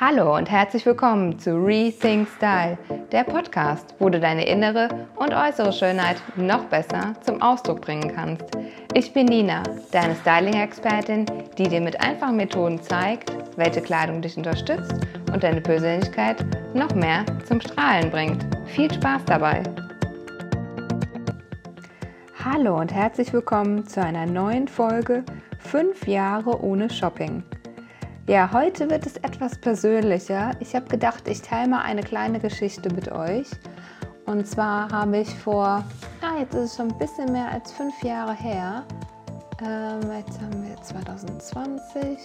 Hallo und herzlich willkommen zu Rethink Style, der Podcast, wo du deine innere und äußere Schönheit noch besser zum Ausdruck bringen kannst. Ich bin Nina, deine Styling-Expertin, die dir mit einfachen Methoden zeigt, welche Kleidung dich unterstützt und deine Persönlichkeit noch mehr zum Strahlen bringt. Viel Spaß dabei! Hallo und herzlich willkommen zu einer neuen Folge 5 Jahre ohne Shopping. Ja, heute wird es etwas persönlicher. Ich habe gedacht, ich teile mal eine kleine Geschichte mit euch. Und zwar habe ich vor, ah, jetzt ist es schon ein bisschen mehr als fünf Jahre her. Ähm, jetzt haben wir 2020.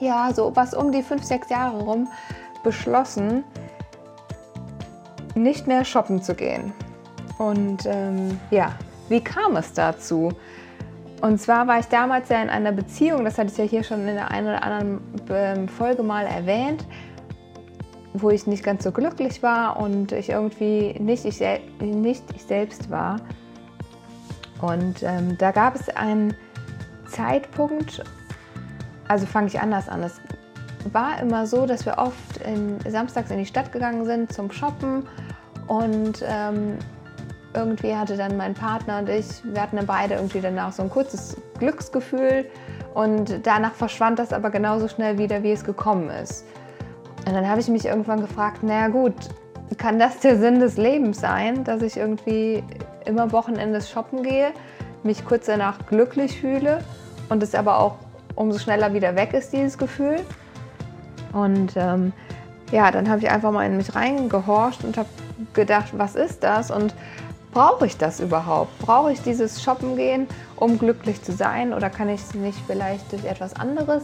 Ja, so was um die fünf, sechs Jahre rum beschlossen, nicht mehr shoppen zu gehen. Und ähm, ja, wie kam es dazu? Und zwar war ich damals ja in einer Beziehung, das hatte ich ja hier schon in der einen oder anderen ähm, Folge mal erwähnt, wo ich nicht ganz so glücklich war und ich irgendwie nicht ich, nicht ich selbst war. Und ähm, da gab es einen Zeitpunkt, also fange ich anders an. Es war immer so, dass wir oft in, samstags in die Stadt gegangen sind zum Shoppen und ähm, irgendwie hatte dann mein Partner und ich, wir hatten dann beide irgendwie danach so ein kurzes Glücksgefühl und danach verschwand das aber genauso schnell wieder, wie es gekommen ist. Und dann habe ich mich irgendwann gefragt, naja gut, kann das der Sinn des Lebens sein, dass ich irgendwie immer Wochenendes shoppen gehe, mich kurz danach glücklich fühle und es aber auch umso schneller wieder weg ist, dieses Gefühl. Und ähm, ja, dann habe ich einfach mal in mich reingehorcht und habe gedacht, was ist das? Und brauche ich das überhaupt? Brauche ich dieses Shoppen gehen, um glücklich zu sein oder kann ich es nicht vielleicht durch etwas anderes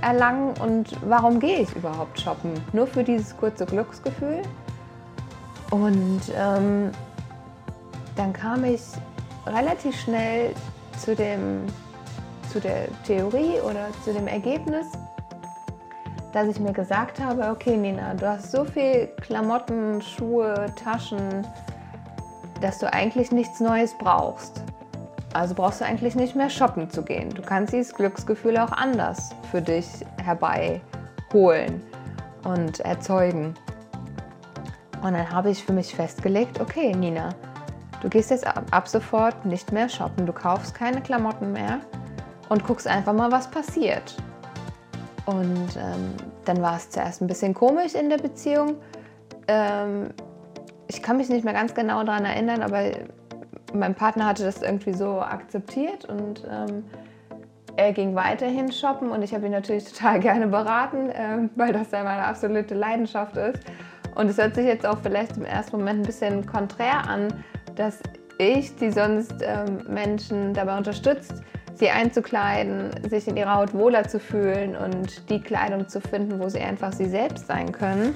erlangen? Und warum gehe ich überhaupt shoppen? Nur für dieses kurze Glücksgefühl? Und ähm, dann kam ich relativ schnell zu, dem, zu der Theorie oder zu dem Ergebnis, dass ich mir gesagt habe, okay Nina, du hast so viel Klamotten, Schuhe, Taschen, dass du eigentlich nichts Neues brauchst. Also brauchst du eigentlich nicht mehr shoppen zu gehen. Du kannst dieses Glücksgefühl auch anders für dich herbeiholen und erzeugen. Und dann habe ich für mich festgelegt, okay Nina, du gehst jetzt ab, sofort nicht mehr shoppen, du kaufst keine Klamotten mehr und guckst einfach mal, was passiert. Und ähm, dann war es zuerst ein bisschen komisch in der Beziehung. Ähm, ich kann mich nicht mehr ganz genau daran erinnern, aber mein Partner hatte das irgendwie so akzeptiert und ähm, er ging weiterhin shoppen und ich habe ihn natürlich total gerne beraten, ähm, weil das ja meine absolute Leidenschaft ist. Und es hört sich jetzt auch vielleicht im ersten Moment ein bisschen konträr an, dass ich, die sonst ähm, Menschen dabei unterstützt, sie einzukleiden, sich in ihrer Haut wohler zu fühlen und die Kleidung zu finden, wo sie einfach sie selbst sein können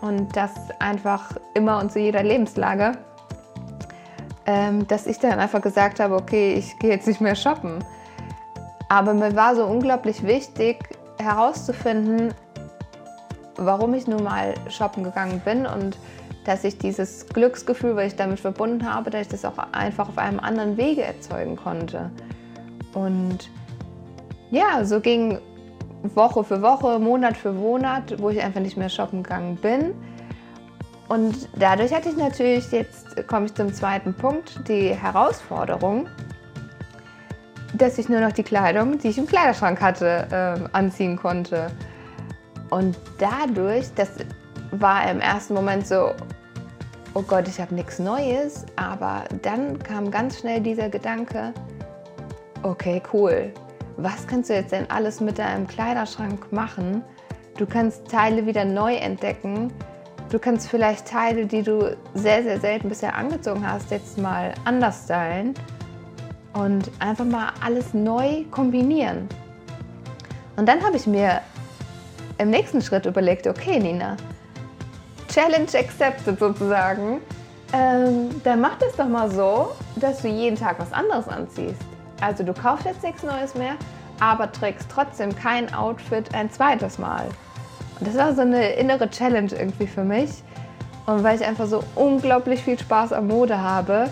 und das einfach immer und zu jeder Lebenslage, ähm, dass ich dann einfach gesagt habe, okay, ich gehe jetzt nicht mehr shoppen. Aber mir war so unglaublich wichtig herauszufinden, warum ich nun mal shoppen gegangen bin und dass ich dieses Glücksgefühl, was ich damit verbunden habe, dass ich das auch einfach auf einem anderen Wege erzeugen konnte. Und ja, so ging Woche für Woche, Monat für Monat, wo ich einfach nicht mehr shoppen gegangen bin. Und dadurch hatte ich natürlich, jetzt komme ich zum zweiten Punkt, die Herausforderung, dass ich nur noch die Kleidung, die ich im Kleiderschrank hatte, äh, anziehen konnte. Und dadurch, das war im ersten Moment so, oh Gott, ich habe nichts Neues, aber dann kam ganz schnell dieser Gedanke, okay, cool, was kannst du jetzt denn alles mit deinem Kleiderschrank machen? Du kannst Teile wieder neu entdecken. Du kannst vielleicht Teile, die du sehr, sehr selten bisher angezogen hast, jetzt mal anders stylen und einfach mal alles neu kombinieren. Und dann habe ich mir im nächsten Schritt überlegt, okay Nina, Challenge accepted sozusagen. Ähm, dann mach das doch mal so, dass du jeden Tag was anderes anziehst. Also du kaufst jetzt nichts Neues mehr, aber trägst trotzdem kein Outfit ein zweites Mal. Und das war so eine innere Challenge irgendwie für mich. Und weil ich einfach so unglaublich viel Spaß am Mode habe,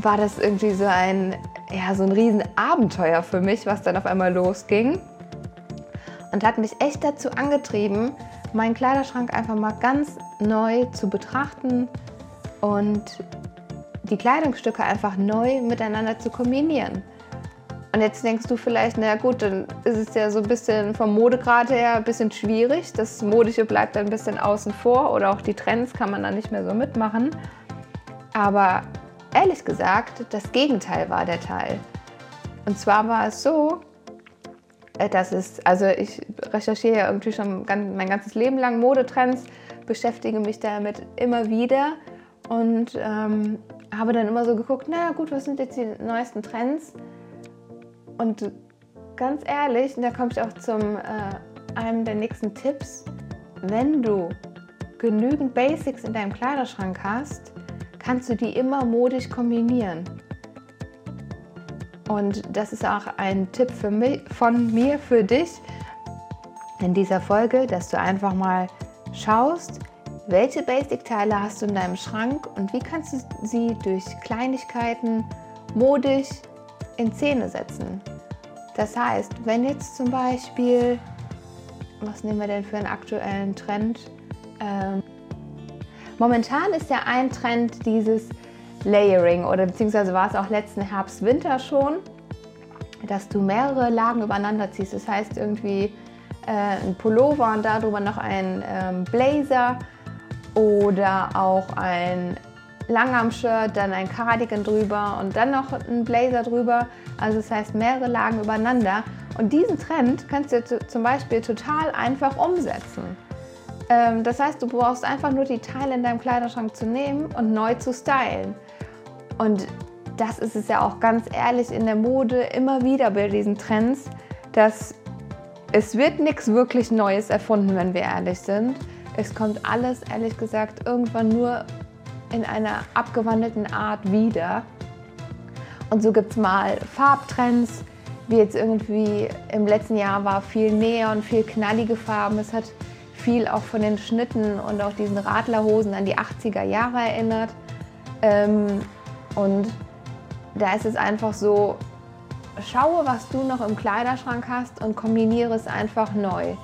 war das irgendwie so ein, ja, so ein riesen Abenteuer für mich, was dann auf einmal losging. und hat mich echt dazu angetrieben, meinen Kleiderschrank einfach mal ganz neu zu betrachten und die Kleidungsstücke einfach neu miteinander zu kombinieren. Und jetzt denkst du vielleicht, naja gut, dann ist es ja so ein bisschen vom Modegrad her ein bisschen schwierig. Das Modische bleibt ein bisschen außen vor oder auch die Trends kann man dann nicht mehr so mitmachen. Aber ehrlich gesagt, das Gegenteil war der Teil. Und zwar war es so, äh, dass es, also ich recherchiere ja irgendwie schon mein ganzes Leben lang Modetrends, beschäftige mich damit immer wieder und ähm, habe dann immer so geguckt, naja gut, was sind jetzt die neuesten Trends? Und ganz ehrlich, und da komme ich auch zum äh, einem der nächsten Tipps, wenn du genügend Basics in deinem Kleiderschrank hast, kannst du die immer modisch kombinieren. Und das ist auch ein Tipp mich, von mir für dich in dieser Folge, dass du einfach mal schaust, welche Basic-Teile hast du in deinem Schrank und wie kannst du sie durch Kleinigkeiten modisch in Szene setzen. Das heißt, wenn jetzt zum Beispiel, was nehmen wir denn für einen aktuellen Trend? Ähm, momentan ist ja ein Trend dieses Layering oder beziehungsweise war es auch letzten Herbst, Winter schon, dass du mehrere Lagen übereinander ziehst. Das heißt irgendwie äh, ein Pullover und darüber noch ein ähm, Blazer oder auch ein Langarm-Shirt, dann ein Cardigan drüber und dann noch ein Blazer drüber. Also das heißt mehrere Lagen übereinander. Und diesen Trend kannst du zum Beispiel total einfach umsetzen. Ähm, das heißt, du brauchst einfach nur die Teile in deinem Kleiderschrank zu nehmen und neu zu stylen. Und das ist es ja auch ganz ehrlich in der Mode immer wieder bei diesen Trends, dass es wird nichts wirklich Neues erfunden, wenn wir ehrlich sind. Es kommt alles, ehrlich gesagt, irgendwann nur in einer abgewandelten Art wieder. Und so gibt es mal Farbtrends, wie jetzt irgendwie im letzten Jahr war viel Neon, viel knallige Farben. Es hat viel auch von den Schnitten und auch diesen Radlerhosen an die 80er Jahre erinnert. Ähm, und da ist es einfach so, schaue, was du noch im Kleiderschrank hast und kombiniere es einfach neu.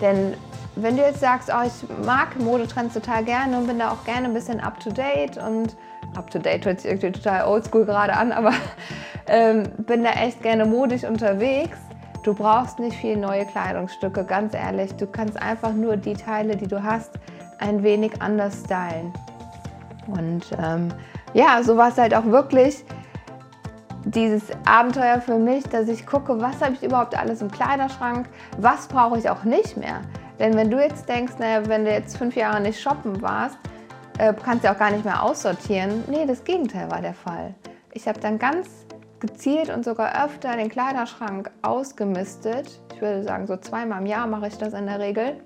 Denn wenn du jetzt sagst, oh, ich mag Modetrends total gerne und bin da auch gerne ein bisschen up to date und up to date hört sich irgendwie total oldschool gerade an, aber ähm, bin da echt gerne modisch unterwegs. Du brauchst nicht viel neue Kleidungsstücke, ganz ehrlich. Du kannst einfach nur die Teile, die du hast, ein wenig anders stylen. Und ähm, ja, so war es halt auch wirklich dieses Abenteuer für mich, dass ich gucke, was habe ich überhaupt alles im Kleiderschrank, was brauche ich auch nicht mehr. Denn wenn du jetzt denkst, naja, wenn du jetzt fünf Jahre nicht shoppen warst, äh, kannst du auch gar nicht mehr aussortieren. Nee, das Gegenteil war der Fall. Ich habe dann ganz gezielt und sogar öfter den Kleiderschrank ausgemistet. Ich würde sagen, so zweimal im Jahr mache ich das in der Regel,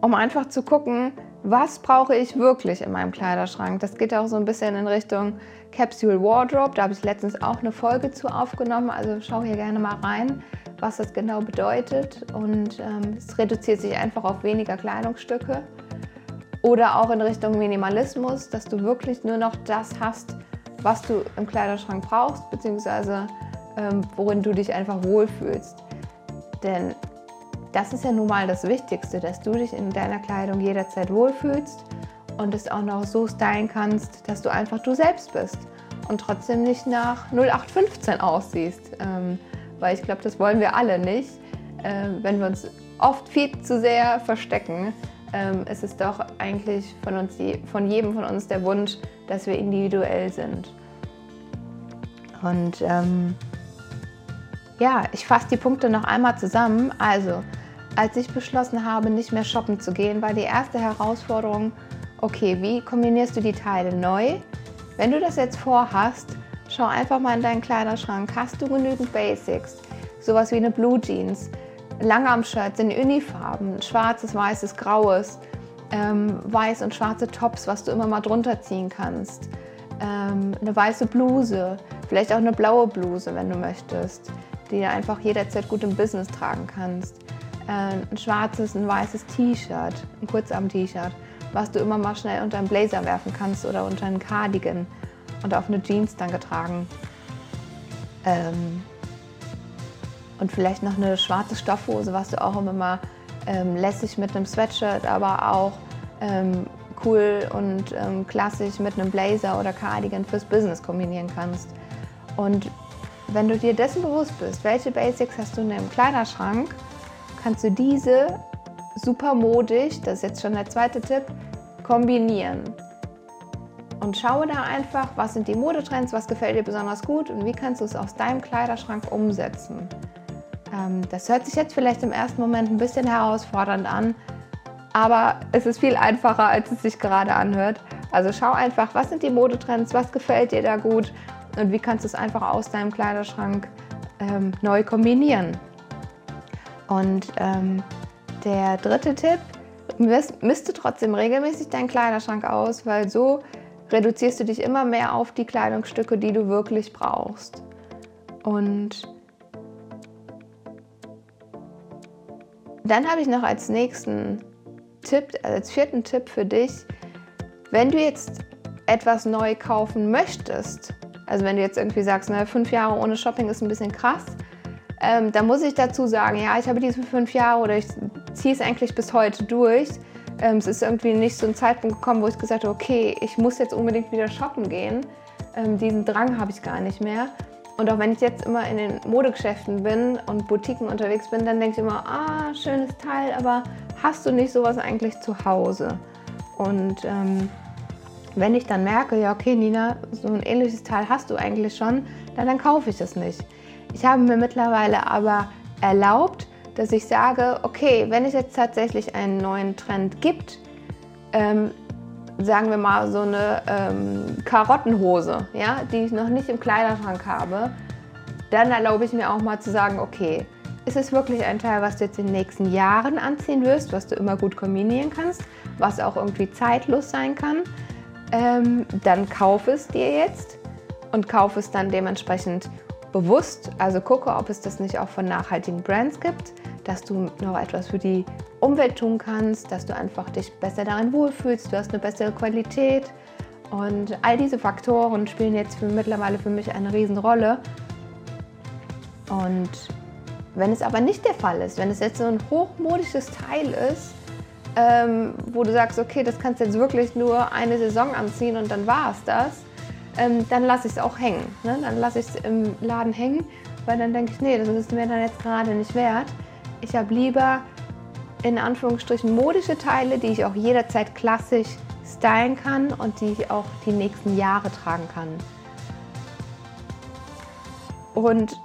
um einfach zu gucken, was brauche ich wirklich in meinem Kleiderschrank. Das geht auch so ein bisschen in Richtung Capsule Wardrobe. Da habe ich letztens auch eine Folge zu aufgenommen. Also schau hier gerne mal rein, was das genau bedeutet. Und ähm, es reduziert sich einfach auf weniger Kleidungsstücke. Oder auch in Richtung Minimalismus, dass du wirklich nur noch das hast, was du im Kleiderschrank brauchst, beziehungsweise ähm, worin du dich einfach wohlfühlst. Denn das ist ja nun mal das Wichtigste, dass du dich in deiner Kleidung jederzeit wohlfühlst und es auch noch so stylen kannst, dass du einfach du selbst bist und trotzdem nicht nach 0815 aussiehst. Ähm, weil ich glaube, das wollen wir alle nicht. Ähm, wenn wir uns oft viel zu sehr verstecken, ähm, ist es doch eigentlich von, uns, von jedem von uns der Wunsch, dass wir individuell sind. Und ähm, ja, ich fasse die Punkte noch einmal zusammen. Also, als ich beschlossen habe, nicht mehr shoppen zu gehen, war die erste Herausforderung, okay, wie kombinierst du die Teile neu? Wenn du das jetzt vorhast, schau einfach mal in deinen Kleiderschrank. Hast du genügend Basics? Sowas wie eine Blue Jeans, Langarm-Shirts in Unifarben, schwarzes, weißes, graues, ähm, weiß und schwarze Tops, was du immer mal drunter ziehen kannst. Ähm, eine weiße Bluse, vielleicht auch eine blaue Bluse, wenn du möchtest, die du einfach jederzeit gut im Business tragen kannst. Äh, ein schwarzes, ein weißes T-Shirt, ein Kurzarm-T-Shirt, was du immer mal schnell unter einen Blazer werfen kannst oder unter einen Cardigan und auf eine Jeans dann getragen. Ähm und vielleicht noch eine schwarze Stoffhose, was du auch immer ähm, lässig mit einem Sweatshirt, aber auch ähm, cool und ähm, klassisch mit einem Blazer oder Cardigan fürs Business kombinieren kannst. Und wenn du dir dessen bewusst bist, welche Basics hast du in deinem Kleiderschrank, kannst du diese super modisch, das ist jetzt schon der zweite Tipp, kombinieren. Und schaue da einfach, was sind die Modetrends, was gefällt dir besonders gut und wie kannst du es aus deinem Kleiderschrank umsetzen. Ähm, das hört sich jetzt vielleicht im ersten Moment ein bisschen herausfordernd an, aber es ist viel einfacher, als es sich gerade anhört. Also schau einfach, was sind die Modetrends, was gefällt dir da gut und wie kannst du es einfach aus deinem Kleiderschrank ähm, neu kombinieren. Und ähm, der dritte Tipp, misste trotzdem regelmäßig deinen Kleiderschrank aus, weil so reduzierst du dich immer mehr auf die Kleidungsstücke, die du wirklich brauchst. Und dann habe ich noch als nächsten Tipp, als vierten Tipp für dich, wenn du jetzt etwas neu kaufen möchtest, also wenn du jetzt irgendwie sagst, na, fünf Jahre ohne Shopping ist ein bisschen krass, ähm, dann muss ich dazu sagen, ja, ich habe diese fünf Jahre oder ich ziehe es eigentlich bis heute durch. Ähm, es ist irgendwie nicht so ein Zeitpunkt gekommen, wo ich gesagt habe, okay, ich muss jetzt unbedingt wieder shoppen gehen. Ähm, diesen Drang habe ich gar nicht mehr. Und auch wenn ich jetzt immer in den Modegeschäften bin und Boutiquen unterwegs bin, dann denke ich immer, ah, schönes Teil, aber hast du nicht sowas eigentlich zu Hause? Und ähm, wenn ich dann merke, ja, okay, Nina, so ein ähnliches Teil hast du eigentlich schon, dann, dann kaufe ich es nicht. Ich habe mir mittlerweile aber erlaubt, dass ich sage, okay, wenn es jetzt tatsächlich einen neuen Trend gibt, ähm, sagen wir mal so eine ähm, Karottenhose, ja, die ich noch nicht im Kleiderschrank habe, dann erlaube ich mir auch mal zu sagen, okay, ist es wirklich ein Teil, was du jetzt in den nächsten Jahren anziehen wirst, was du immer gut kombinieren kannst, was auch irgendwie zeitlos sein kann, ähm, dann kauf es dir jetzt und kauf es dann dementsprechend bewusst. Also gucke, ob es das nicht auch von nachhaltigen Brands gibt, dass du noch etwas für die Umwelt tun kannst, dass du einfach dich besser darin wohlfühlst, du hast eine bessere Qualität. Und all diese Faktoren spielen jetzt für mittlerweile für mich eine Riesenrolle. Und wenn es aber nicht der Fall ist, wenn es jetzt so ein hochmodisches Teil ist, ähm, wo du sagst, okay, das kannst du jetzt wirklich nur eine Saison anziehen und dann war es das, ähm, dann lasse ich es auch hängen. Ne? Dann lasse ich es im Laden hängen, weil dann denke ich, nee, das ist mir dann jetzt gerade nicht wert. Ich habe lieber in Anführungsstrichen modische Teile, die ich auch jederzeit klassisch stylen kann und die ich auch die nächsten Jahre tragen kann. Und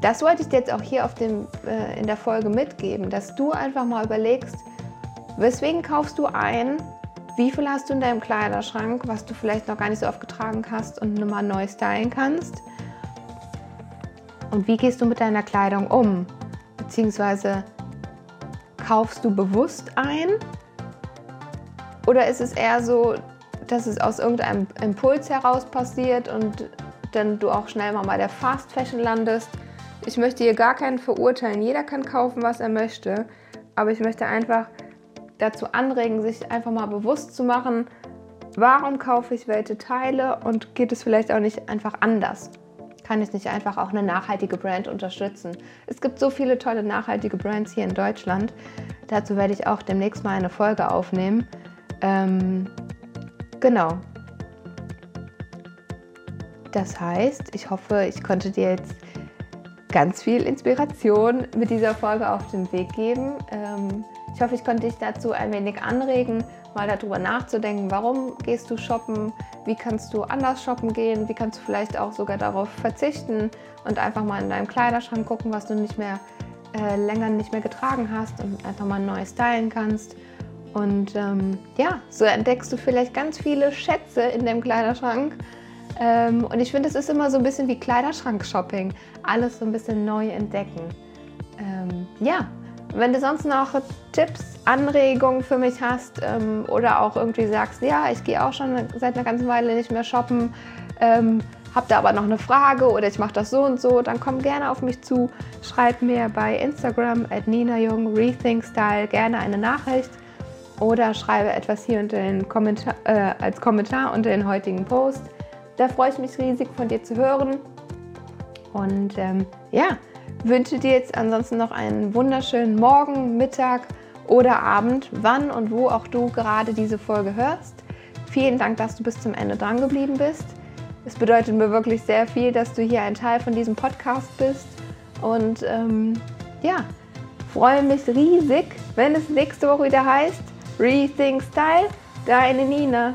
das wollte ich dir jetzt auch hier auf dem, äh, in der Folge mitgeben, dass du einfach mal überlegst, weswegen kaufst du ein, wie viel hast du in deinem Kleiderschrank, was du vielleicht noch gar nicht so oft getragen hast und nochmal neu stylen kannst. Und wie gehst du mit deiner Kleidung um? Beziehungsweise kaufst du bewusst ein? Oder ist es eher so, dass es aus irgendeinem Impuls heraus passiert und dann du auch schnell mal bei der Fast Fashion landest? Ich möchte hier gar keinen verurteilen. Jeder kann kaufen, was er möchte. Aber ich möchte einfach dazu anregen, sich einfach mal bewusst zu machen, warum kaufe ich welche Teile und geht es vielleicht auch nicht einfach anders? Kann ich nicht einfach auch eine nachhaltige Brand unterstützen. Es gibt so viele tolle nachhaltige Brands hier in Deutschland. Dazu werde ich auch demnächst mal eine Folge aufnehmen. Ähm, genau. Das heißt, ich hoffe, ich konnte dir jetzt ganz viel Inspiration mit dieser Folge auf den Weg geben. Ähm, ich hoffe, ich konnte dich dazu ein wenig anregen, mal darüber nachzudenken, warum gehst du shoppen, wie kannst du anders shoppen gehen, wie kannst du vielleicht auch sogar darauf verzichten und einfach mal in deinem Kleiderschrank gucken, was du nicht mehr äh, länger nicht mehr getragen hast und einfach mal neu stylen kannst. Und ähm, ja, so entdeckst du vielleicht ganz viele Schätze in deinem Kleiderschrank. Ähm, und ich finde, es ist immer so ein bisschen wie Kleiderschrank-Shopping. Alles so ein bisschen neu entdecken. Ähm, ja, wenn du sonst noch Tipps, Anregungen für mich hast ähm, oder auch irgendwie sagst, ja, ich gehe auch schon seit einer ganzen Weile nicht mehr shoppen, ähm, habt da aber noch eine Frage oder ich mache das so und so, dann komm gerne auf mich zu. Schreib mir bei Instagram at Nina Jung Rethink Style gerne eine Nachricht oder schreibe etwas hier unter den Kommentar, äh, als Kommentar unter den heutigen Post. Da freue ich mich riesig von dir zu hören. Und ähm, ja, wünsche dir jetzt ansonsten noch einen wunderschönen Morgen, Mittag oder Abend, wann und wo auch du gerade diese Folge hörst. Vielen Dank, dass du bis zum Ende dran geblieben bist. Es bedeutet mir wirklich sehr viel, dass du hier ein Teil von diesem Podcast bist. Und ähm, ja, freue mich riesig, wenn es nächste Woche wieder heißt Rethink Style, deine Nina.